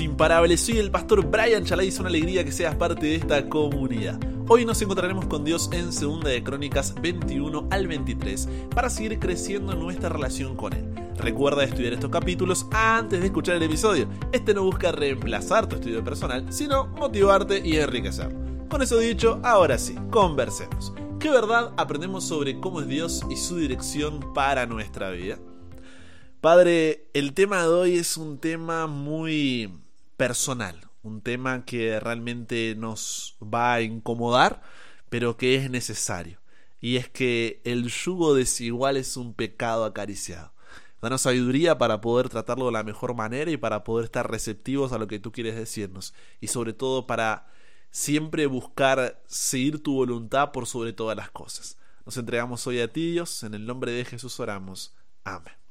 imparables. Soy el pastor Brian Chalai. Es una alegría que seas parte de esta comunidad. Hoy nos encontraremos con Dios en 2 de Crónicas 21 al 23 para seguir creciendo nuestra relación con Él. Recuerda estudiar estos capítulos antes de escuchar el episodio. Este no busca reemplazar tu estudio personal, sino motivarte y enriquecer. Con eso dicho, ahora sí, conversemos. ¿Qué verdad aprendemos sobre cómo es Dios y su dirección para nuestra vida? Padre, el tema de hoy es un tema muy personal, un tema que realmente nos va a incomodar, pero que es necesario. Y es que el yugo desigual es un pecado acariciado. Danos sabiduría para poder tratarlo de la mejor manera y para poder estar receptivos a lo que tú quieres decirnos. Y sobre todo para siempre buscar seguir tu voluntad por sobre todas las cosas. Nos entregamos hoy a ti, Dios. En el nombre de Jesús oramos. Amén.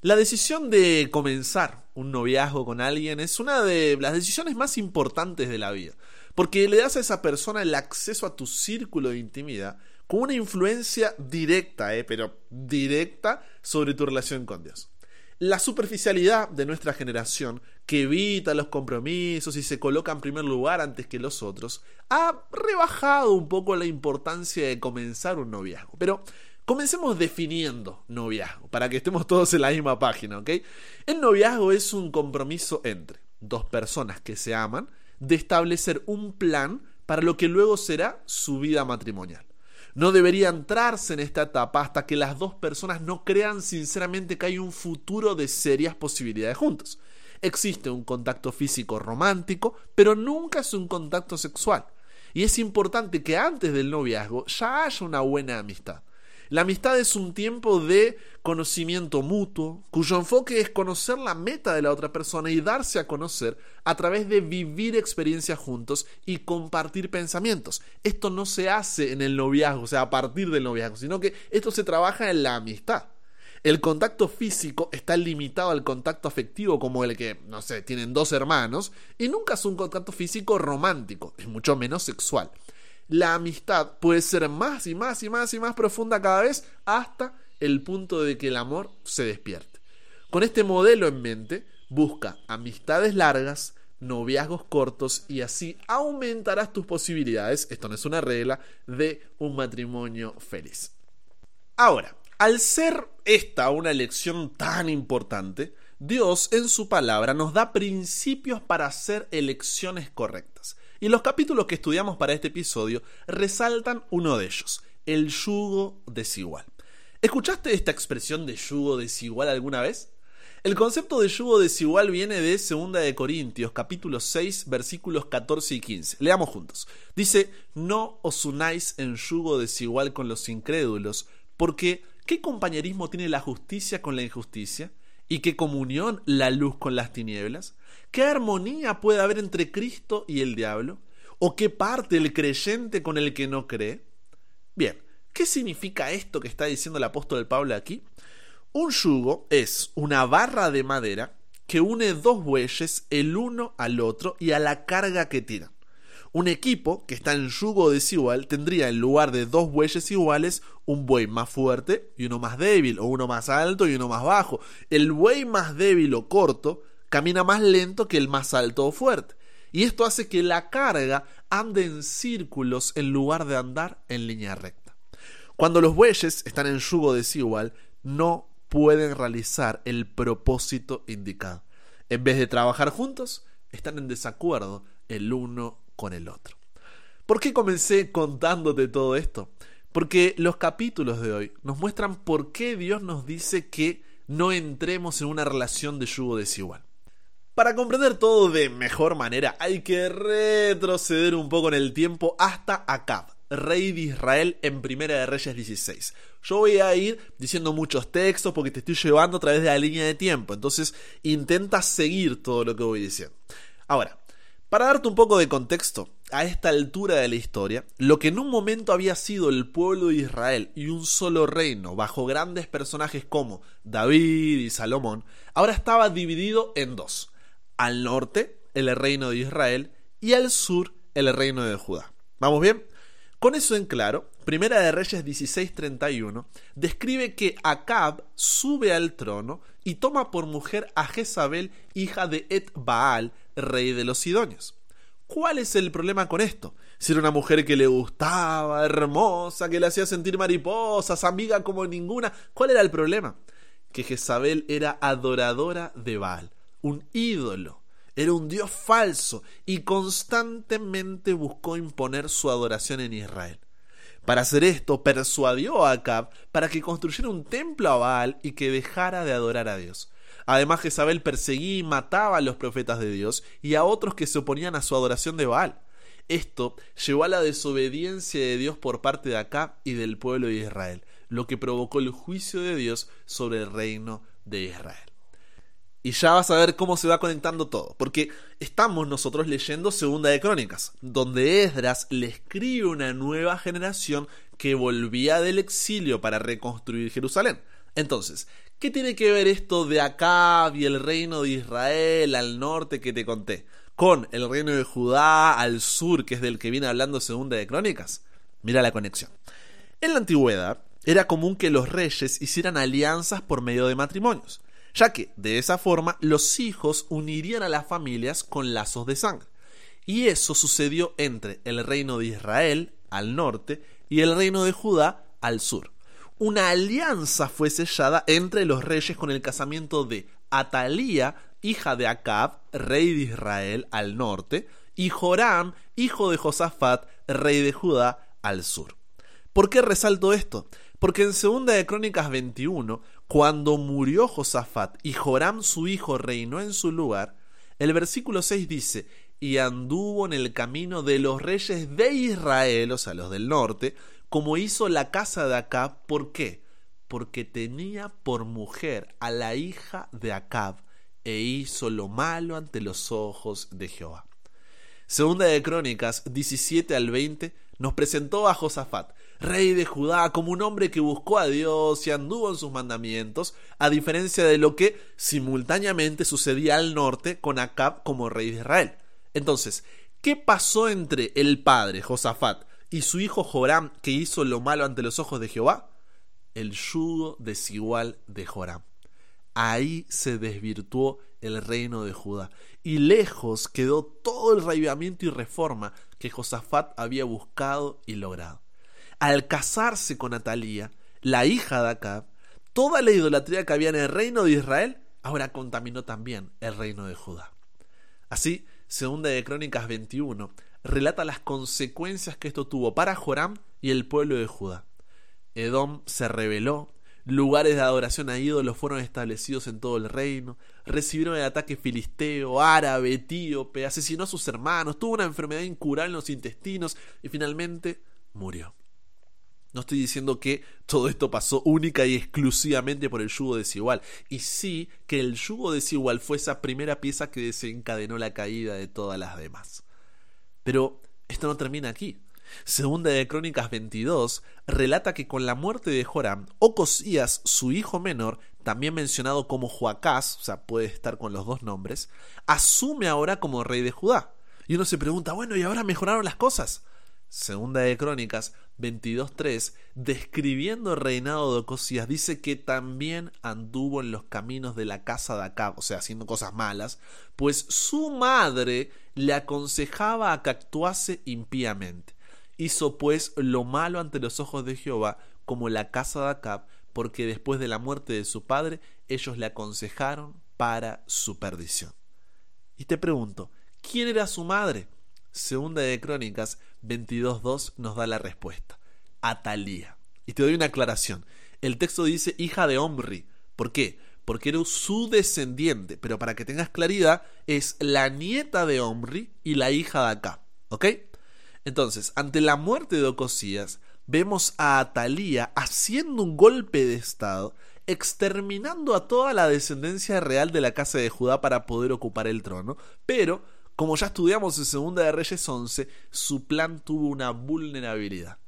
La decisión de comenzar un noviazgo con alguien es una de las decisiones más importantes de la vida, porque le das a esa persona el acceso a tu círculo de intimidad con una influencia directa, eh, pero directa sobre tu relación con Dios. La superficialidad de nuestra generación, que evita los compromisos y se coloca en primer lugar antes que los otros, ha rebajado un poco la importancia de comenzar un noviazgo. Pero Comencemos definiendo noviazgo, para que estemos todos en la misma página, ¿ok? El noviazgo es un compromiso entre dos personas que se aman de establecer un plan para lo que luego será su vida matrimonial. No debería entrarse en esta etapa hasta que las dos personas no crean sinceramente que hay un futuro de serias posibilidades juntos. Existe un contacto físico romántico, pero nunca es un contacto sexual. Y es importante que antes del noviazgo ya haya una buena amistad. La amistad es un tiempo de conocimiento mutuo, cuyo enfoque es conocer la meta de la otra persona y darse a conocer a través de vivir experiencias juntos y compartir pensamientos. Esto no se hace en el noviazgo, o sea, a partir del noviazgo, sino que esto se trabaja en la amistad. El contacto físico está limitado al contacto afectivo como el que, no sé, tienen dos hermanos, y nunca es un contacto físico romántico, es mucho menos sexual la amistad puede ser más y más y más y más profunda cada vez hasta el punto de que el amor se despierte. Con este modelo en mente, busca amistades largas, noviazgos cortos y así aumentarás tus posibilidades, esto no es una regla, de un matrimonio feliz. Ahora, al ser esta una elección tan importante, Dios en su palabra nos da principios para hacer elecciones correctas. Y los capítulos que estudiamos para este episodio resaltan uno de ellos, el yugo desigual. ¿Escuchaste esta expresión de yugo desigual alguna vez? El concepto de yugo desigual viene de 2 de Corintios, capítulo 6, versículos 14 y 15. Leamos juntos. Dice, no os unáis en yugo desigual con los incrédulos, porque ¿qué compañerismo tiene la justicia con la injusticia? ¿Y qué comunión la luz con las tinieblas? ¿Qué armonía puede haber entre Cristo y el diablo? ¿O qué parte el creyente con el que no cree? Bien, ¿qué significa esto que está diciendo el apóstol Pablo aquí? Un yugo es una barra de madera que une dos bueyes el uno al otro y a la carga que tiran. Un equipo que está en yugo desigual tendría en lugar de dos bueyes iguales un buey más fuerte y uno más débil, o uno más alto y uno más bajo. El buey más débil o corto camina más lento que el más alto o fuerte. Y esto hace que la carga ande en círculos en lugar de andar en línea recta. Cuando los bueyes están en yugo desigual, no pueden realizar el propósito indicado. En vez de trabajar juntos, están en desacuerdo el uno con el otro. ¿Por qué comencé contándote todo esto? Porque los capítulos de hoy nos muestran por qué Dios nos dice que no entremos en una relación de yugo desigual. Para comprender todo de mejor manera hay que retroceder un poco en el tiempo hasta Acab, rey de Israel en Primera de Reyes 16. Yo voy a ir diciendo muchos textos porque te estoy llevando a través de la línea de tiempo, entonces intenta seguir todo lo que voy diciendo. Ahora, para darte un poco de contexto, a esta altura de la historia, lo que en un momento había sido el pueblo de Israel y un solo reino bajo grandes personajes como David y Salomón, ahora estaba dividido en dos al norte el reino de Israel y al sur el reino de Judá. ¿Vamos bien? Con eso en claro, Primera de Reyes 16:31, describe que Acab sube al trono y toma por mujer a Jezabel, hija de Et Baal, rey de los Sidonios. ¿Cuál es el problema con esto? Si era una mujer que le gustaba, hermosa, que le hacía sentir mariposas, amiga como ninguna, ¿cuál era el problema? Que Jezabel era adoradora de Baal, un ídolo era un dios falso y constantemente buscó imponer su adoración en Israel. Para hacer esto, persuadió a Acab para que construyera un templo a Baal y que dejara de adorar a Dios. Además, Jezabel perseguía y mataba a los profetas de Dios y a otros que se oponían a su adoración de Baal. Esto llevó a la desobediencia de Dios por parte de Acab y del pueblo de Israel, lo que provocó el juicio de Dios sobre el reino de Israel. Y ya vas a ver cómo se va conectando todo, porque estamos nosotros leyendo Segunda de Crónicas, donde Esdras le escribe una nueva generación que volvía del exilio para reconstruir Jerusalén. Entonces, ¿qué tiene que ver esto de Acab y el reino de Israel al norte que te conté? Con el reino de Judá al sur, que es del que viene hablando Segunda de Crónicas. Mira la conexión. En la antigüedad, era común que los reyes hicieran alianzas por medio de matrimonios ya que de esa forma los hijos unirían a las familias con lazos de sangre. Y eso sucedió entre el reino de Israel al norte y el reino de Judá al sur. Una alianza fue sellada entre los reyes con el casamiento de Atalía, hija de Acab, rey de Israel al norte, y Joram, hijo de Josafat, rey de Judá al sur. ¿Por qué resalto esto? Porque en 2 de Crónicas 21, cuando murió Josafat y Joram su hijo reinó en su lugar, el versículo 6 dice, y anduvo en el camino de los reyes de Israel, o sea, los del norte, como hizo la casa de Acab. ¿Por qué? Porque tenía por mujer a la hija de Acab e hizo lo malo ante los ojos de Jehová. Segunda de Crónicas 17 al 20 nos presentó a Josafat, rey de Judá, como un hombre que buscó a Dios y anduvo en sus mandamientos, a diferencia de lo que simultáneamente sucedía al norte con Acab como rey de Israel. Entonces, ¿qué pasó entre el padre Josafat y su hijo Joram que hizo lo malo ante los ojos de Jehová? El yugo desigual de Joram. Ahí se desvirtuó el reino de Judá y lejos quedó todo el rayamiento y reforma que Josafat había buscado y logrado. Al casarse con Atalía, la hija de Acab, toda la idolatría que había en el reino de Israel ahora contaminó también el reino de Judá. Así, segunda de Crónicas 21 relata las consecuencias que esto tuvo para Joram y el pueblo de Judá. Edom se rebeló, lugares de adoración a ídolos fueron establecidos en todo el reino, recibieron el ataque filisteo, árabe, etíope, asesinó a sus hermanos, tuvo una enfermedad incurable en los intestinos y finalmente murió. No estoy diciendo que todo esto pasó única y exclusivamente por el yugo desigual, y sí que el yugo desigual fue esa primera pieza que desencadenó la caída de todas las demás. Pero esto no termina aquí. Segunda de Crónicas 22 relata que con la muerte de Joram, Ocosías, su hijo menor, también mencionado como Joacás, o sea, puede estar con los dos nombres, asume ahora como rey de Judá. Y uno se pregunta, bueno, ¿y ahora mejoraron las cosas? Segunda de Crónicas 22.3, describiendo el reinado de Ocosías, dice que también anduvo en los caminos de la casa de Acab, o sea, haciendo cosas malas, pues su madre le aconsejaba a que actuase impíamente. Hizo pues lo malo ante los ojos de Jehová, como la casa de Acab, porque después de la muerte de su padre, ellos le aconsejaron para su perdición. Y te pregunto, ¿quién era su madre? Segunda de Crónicas 22.2 nos da la respuesta. Atalía. Y te doy una aclaración. El texto dice hija de Omri. ¿Por qué? Porque era su descendiente. Pero para que tengas claridad, es la nieta de Omri y la hija de acá. ¿Ok? Entonces, ante la muerte de Ocosías, vemos a Atalía haciendo un golpe de estado, exterminando a toda la descendencia real de la casa de Judá para poder ocupar el trono, pero como ya estudiamos en Segunda de Reyes 11, su plan tuvo una vulnerabilidad.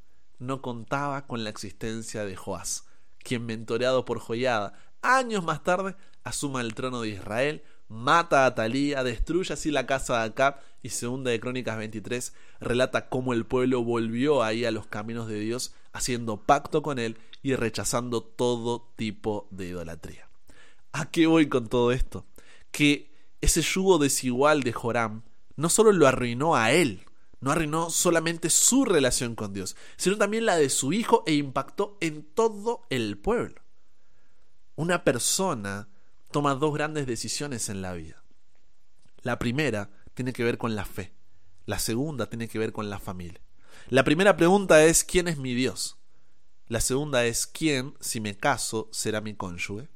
No contaba con la existencia de Joás, quien mentoreado por Joyada, años más tarde, asuma el trono de Israel mata a Talía, destruye así la casa de Acab y segunda de Crónicas 23 relata cómo el pueblo volvió ahí a los caminos de Dios haciendo pacto con él y rechazando todo tipo de idolatría. ¿A qué voy con todo esto? Que ese yugo desigual de Joram no solo lo arruinó a él, no arruinó solamente su relación con Dios, sino también la de su hijo e impactó en todo el pueblo. Una persona toma dos grandes decisiones en la vida. La primera tiene que ver con la fe. La segunda tiene que ver con la familia. La primera pregunta es ¿quién es mi Dios? La segunda es ¿quién, si me caso, será mi cónyuge?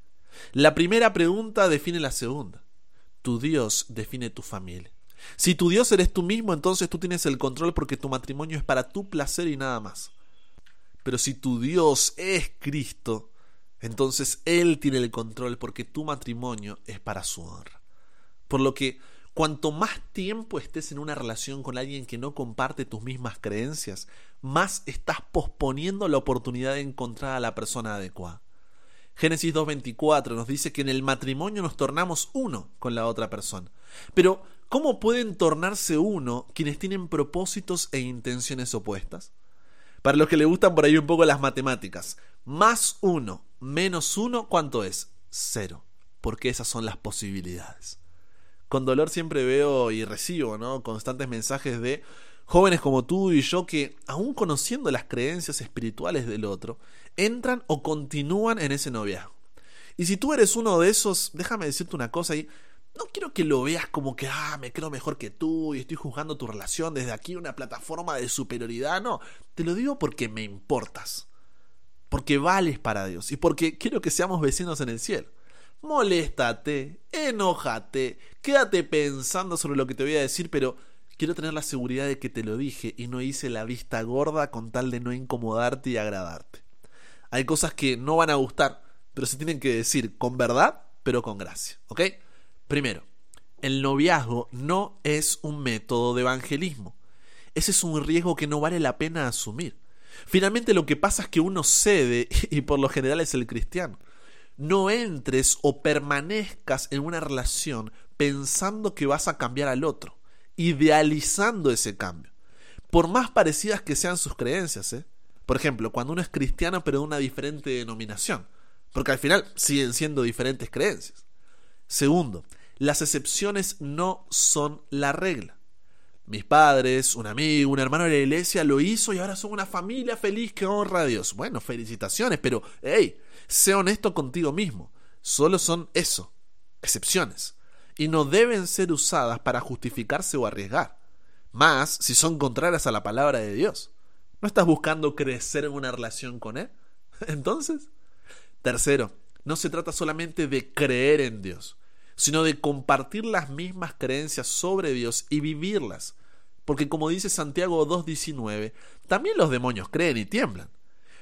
La primera pregunta define la segunda. Tu Dios define tu familia. Si tu Dios eres tú mismo, entonces tú tienes el control porque tu matrimonio es para tu placer y nada más. Pero si tu Dios es Cristo, entonces Él tiene el control porque tu matrimonio es para su honra. Por lo que cuanto más tiempo estés en una relación con alguien que no comparte tus mismas creencias, más estás posponiendo la oportunidad de encontrar a la persona adecuada. Génesis 2.24 nos dice que en el matrimonio nos tornamos uno con la otra persona. Pero, ¿cómo pueden tornarse uno quienes tienen propósitos e intenciones opuestas? Para los que le gustan por ahí un poco las matemáticas, más uno menos uno, ¿cuánto es? Cero. Porque esas son las posibilidades. Con dolor siempre veo y recibo, ¿no? Constantes mensajes de jóvenes como tú y yo que, aún conociendo las creencias espirituales del otro, entran o continúan en ese noviazgo. Y si tú eres uno de esos, déjame decirte una cosa y no quiero que lo veas como que, ah, me creo mejor que tú y estoy juzgando tu relación desde aquí una plataforma de superioridad. No, te lo digo porque me importas. Porque vales para Dios y porque quiero que seamos vecinos en el cielo. Moléstate, enójate, quédate pensando sobre lo que te voy a decir, pero quiero tener la seguridad de que te lo dije y no hice la vista gorda con tal de no incomodarte y agradarte. Hay cosas que no van a gustar, pero se tienen que decir con verdad, pero con gracia. ¿Ok? Primero, el noviazgo no es un método de evangelismo. Ese es un riesgo que no vale la pena asumir. Finalmente lo que pasa es que uno cede y por lo general es el cristiano. No entres o permanezcas en una relación pensando que vas a cambiar al otro, idealizando ese cambio. Por más parecidas que sean sus creencias, ¿eh? Por ejemplo, cuando uno es cristiano pero de una diferente denominación, porque al final siguen siendo diferentes creencias. Segundo, las excepciones no son la regla. Mis padres, un amigo, un hermano de la iglesia lo hizo y ahora son una familia feliz que honra a Dios. Bueno, felicitaciones, pero hey, sé honesto contigo mismo. Solo son eso, excepciones. Y no deben ser usadas para justificarse o arriesgar. Más si son contrarias a la palabra de Dios. ¿No estás buscando crecer en una relación con Él? Entonces, tercero, no se trata solamente de creer en Dios, sino de compartir las mismas creencias sobre Dios y vivirlas. Porque como dice Santiago 2.19, también los demonios creen y tiemblan.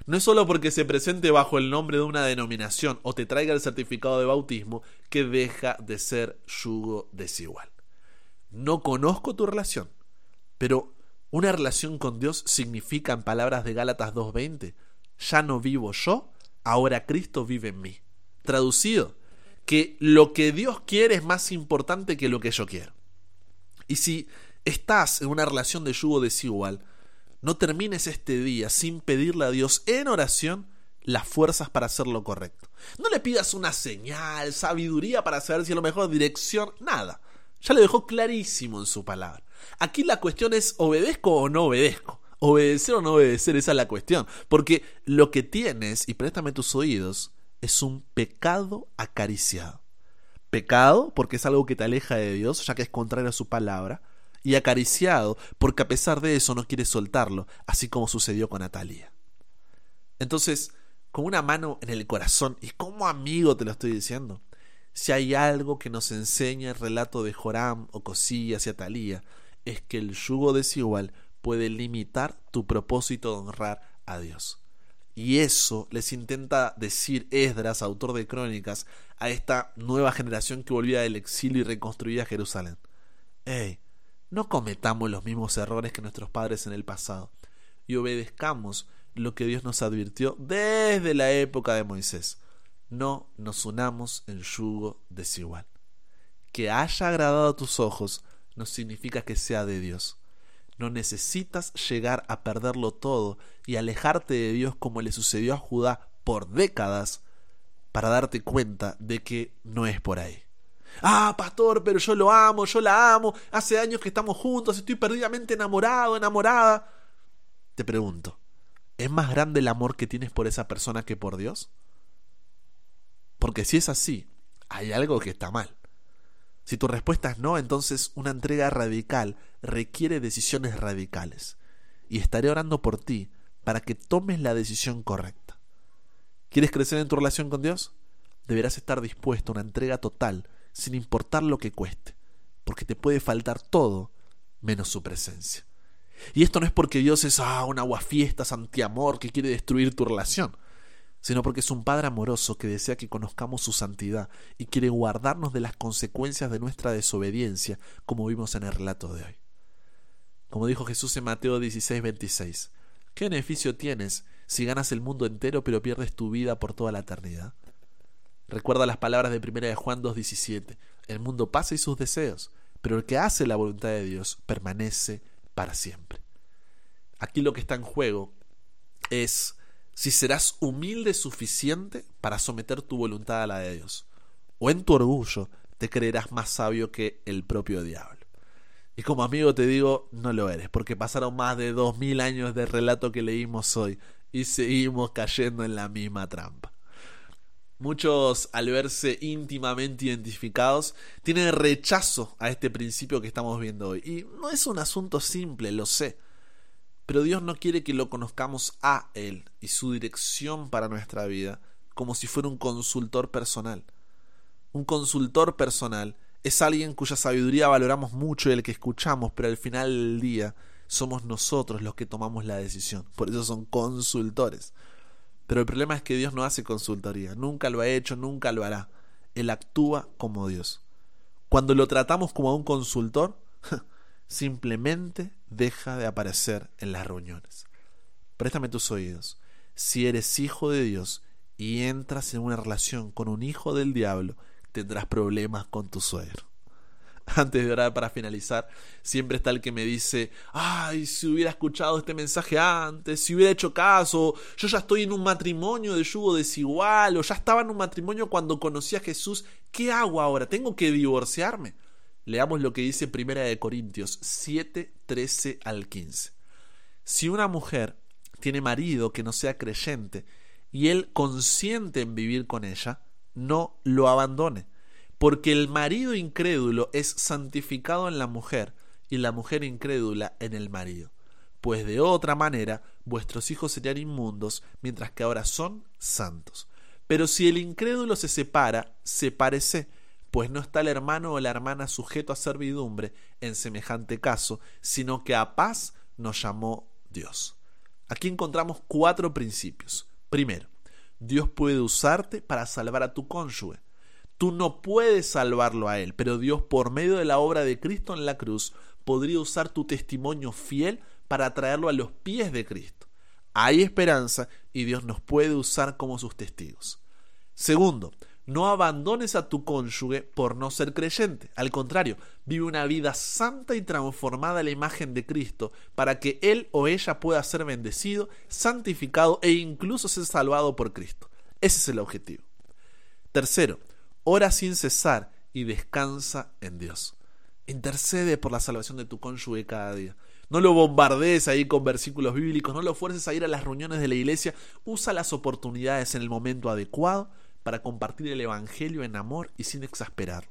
No es solo porque se presente bajo el nombre de una denominación o te traiga el certificado de bautismo que deja de ser yugo desigual. No conozco tu relación, pero una relación con Dios significa, en palabras de Gálatas 2.20, ya no vivo yo, ahora Cristo vive en mí. Traducido, que lo que Dios quiere es más importante que lo que yo quiero. Y si estás en una relación de yugo desigual, no termines este día sin pedirle a Dios en oración las fuerzas para hacer lo correcto. No le pidas una señal, sabiduría para saber si es lo mejor, dirección, nada. Ya lo dejó clarísimo en su palabra. Aquí la cuestión es obedezco o no obedezco. Obedecer o no obedecer, esa es la cuestión. Porque lo que tienes, y préstame tus oídos, es un pecado acariciado. Pecado porque es algo que te aleja de Dios, ya que es contrario a su palabra, y acariciado porque a pesar de eso no quieres soltarlo, así como sucedió con Natalia. Entonces, con una mano en el corazón, y como amigo te lo estoy diciendo, si hay algo que nos enseña el relato de Joram o Cosillas y Atalía, es que el yugo desigual puede limitar tu propósito de honrar a Dios. Y eso les intenta decir Esdras, autor de crónicas, a esta nueva generación que volvía del exilio y reconstruía Jerusalén. Hey, no cometamos los mismos errores que nuestros padres en el pasado y obedezcamos lo que Dios nos advirtió desde la época de Moisés. No nos unamos en yugo desigual. que haya agradado a tus ojos no significa que sea de Dios. No necesitas llegar a perderlo todo y alejarte de Dios como le sucedió a Judá por décadas para darte cuenta de que no es por ahí. Ah, pastor, pero yo lo amo, yo la amo, hace años que estamos juntos, estoy perdidamente enamorado, enamorada. Te pregunto, ¿es más grande el amor que tienes por esa persona que por Dios? Porque si es así, hay algo que está mal. Si tu respuesta es no, entonces una entrega radical requiere decisiones radicales. Y estaré orando por ti para que tomes la decisión correcta. ¿Quieres crecer en tu relación con Dios? Deberás estar dispuesto a una entrega total, sin importar lo que cueste, porque te puede faltar todo menos su presencia. Y esto no es porque Dios es ah, un aguafiestas antiamor que quiere destruir tu relación sino porque es un Padre amoroso que desea que conozcamos su santidad y quiere guardarnos de las consecuencias de nuestra desobediencia, como vimos en el relato de hoy. Como dijo Jesús en Mateo 16, 26, ¿qué beneficio tienes si ganas el mundo entero pero pierdes tu vida por toda la eternidad? Recuerda las palabras de 1 de Juan 2.17, el mundo pasa y sus deseos, pero el que hace la voluntad de Dios permanece para siempre. Aquí lo que está en juego es si serás humilde suficiente para someter tu voluntad a la de Dios, o en tu orgullo te creerás más sabio que el propio diablo. Y como amigo te digo, no lo eres, porque pasaron más de dos mil años de relato que leímos hoy y seguimos cayendo en la misma trampa. Muchos, al verse íntimamente identificados, tienen rechazo a este principio que estamos viendo hoy. Y no es un asunto simple, lo sé. Pero Dios no quiere que lo conozcamos a Él y su dirección para nuestra vida como si fuera un consultor personal. Un consultor personal es alguien cuya sabiduría valoramos mucho y el que escuchamos, pero al final del día somos nosotros los que tomamos la decisión. Por eso son consultores. Pero el problema es que Dios no hace consultoría, nunca lo ha hecho, nunca lo hará. Él actúa como Dios. Cuando lo tratamos como a un consultor, simplemente deja de aparecer en las reuniones. Préstame tus oídos. Si eres hijo de Dios y entras en una relación con un hijo del diablo, tendrás problemas con tu suegro. Antes de orar para finalizar, siempre está el que me dice, ay, si hubiera escuchado este mensaje antes, si hubiera hecho caso, yo ya estoy en un matrimonio de yugo desigual, o ya estaba en un matrimonio cuando conocí a Jesús, ¿qué hago ahora? ¿Tengo que divorciarme? Leamos lo que dice Primera de Corintios 7, 13 al 15. Si una mujer tiene marido que no sea creyente y él consiente en vivir con ella, no lo abandone, porque el marido incrédulo es santificado en la mujer y la mujer incrédula en el marido, pues de otra manera vuestros hijos serían inmundos, mientras que ahora son santos. Pero si el incrédulo se separa, sepárese pues no está el hermano o la hermana sujeto a servidumbre en semejante caso, sino que a paz nos llamó Dios. Aquí encontramos cuatro principios. Primero, Dios puede usarte para salvar a tu cónyuge. Tú no puedes salvarlo a él, pero Dios por medio de la obra de Cristo en la cruz podría usar tu testimonio fiel para traerlo a los pies de Cristo. Hay esperanza y Dios nos puede usar como sus testigos. Segundo, no abandones a tu cónyuge por no ser creyente. Al contrario, vive una vida santa y transformada a la imagen de Cristo para que él o ella pueda ser bendecido, santificado e incluso ser salvado por Cristo. Ese es el objetivo. Tercero, ora sin cesar y descansa en Dios. Intercede por la salvación de tu cónyuge cada día. No lo bombardees ahí con versículos bíblicos, no lo fuerces a ir a las reuniones de la iglesia. Usa las oportunidades en el momento adecuado para compartir el Evangelio en amor y sin exasperar.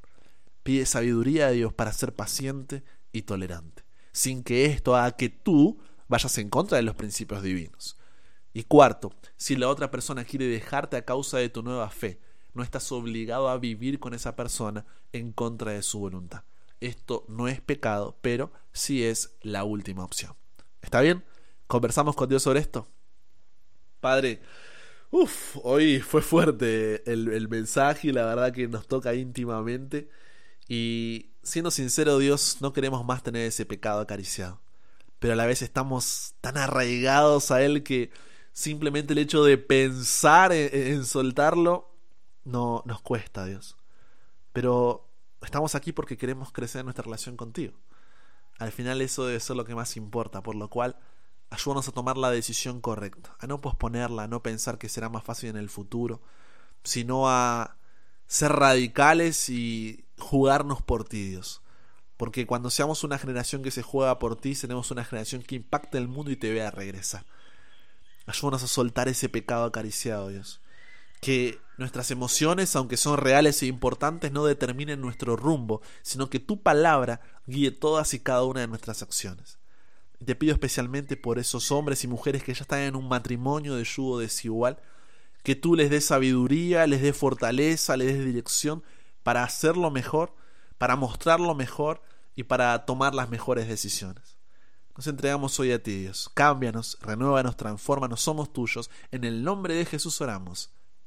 Pide sabiduría a Dios para ser paciente y tolerante, sin que esto haga que tú vayas en contra de los principios divinos. Y cuarto, si la otra persona quiere dejarte a causa de tu nueva fe, no estás obligado a vivir con esa persona en contra de su voluntad. Esto no es pecado, pero sí es la última opción. ¿Está bien? ¿Conversamos con Dios sobre esto? Padre, Uf, hoy fue fuerte el, mensaje y la verdad que nos toca íntimamente. Y siendo sincero, Dios, no queremos más tener ese pecado acariciado. Pero a la vez estamos tan arraigados a Él que simplemente el hecho de pensar en, en soltarlo no nos cuesta, Dios. Pero estamos aquí porque queremos crecer nuestra relación contigo. Al final eso debe ser lo que más importa, por lo cual ayúdanos a tomar la decisión correcta, a no posponerla, a no pensar que será más fácil en el futuro, sino a ser radicales y jugarnos por ti, Dios. Porque cuando seamos una generación que se juega por ti, seremos una generación que impacta el mundo y te vea regresar. Ayúdanos a soltar ese pecado acariciado, Dios. Que nuestras emociones, aunque son reales e importantes, no determinen nuestro rumbo, sino que tu palabra guíe todas y cada una de nuestras acciones. Te pido especialmente por esos hombres y mujeres que ya están en un matrimonio de yugo desigual, que tú les des sabiduría, les des fortaleza, les des dirección para hacerlo mejor, para mostrarlo mejor y para tomar las mejores decisiones. Nos entregamos hoy a ti, Dios. Cámbianos, renuévanos, transfórmanos, somos tuyos. En el nombre de Jesús oramos.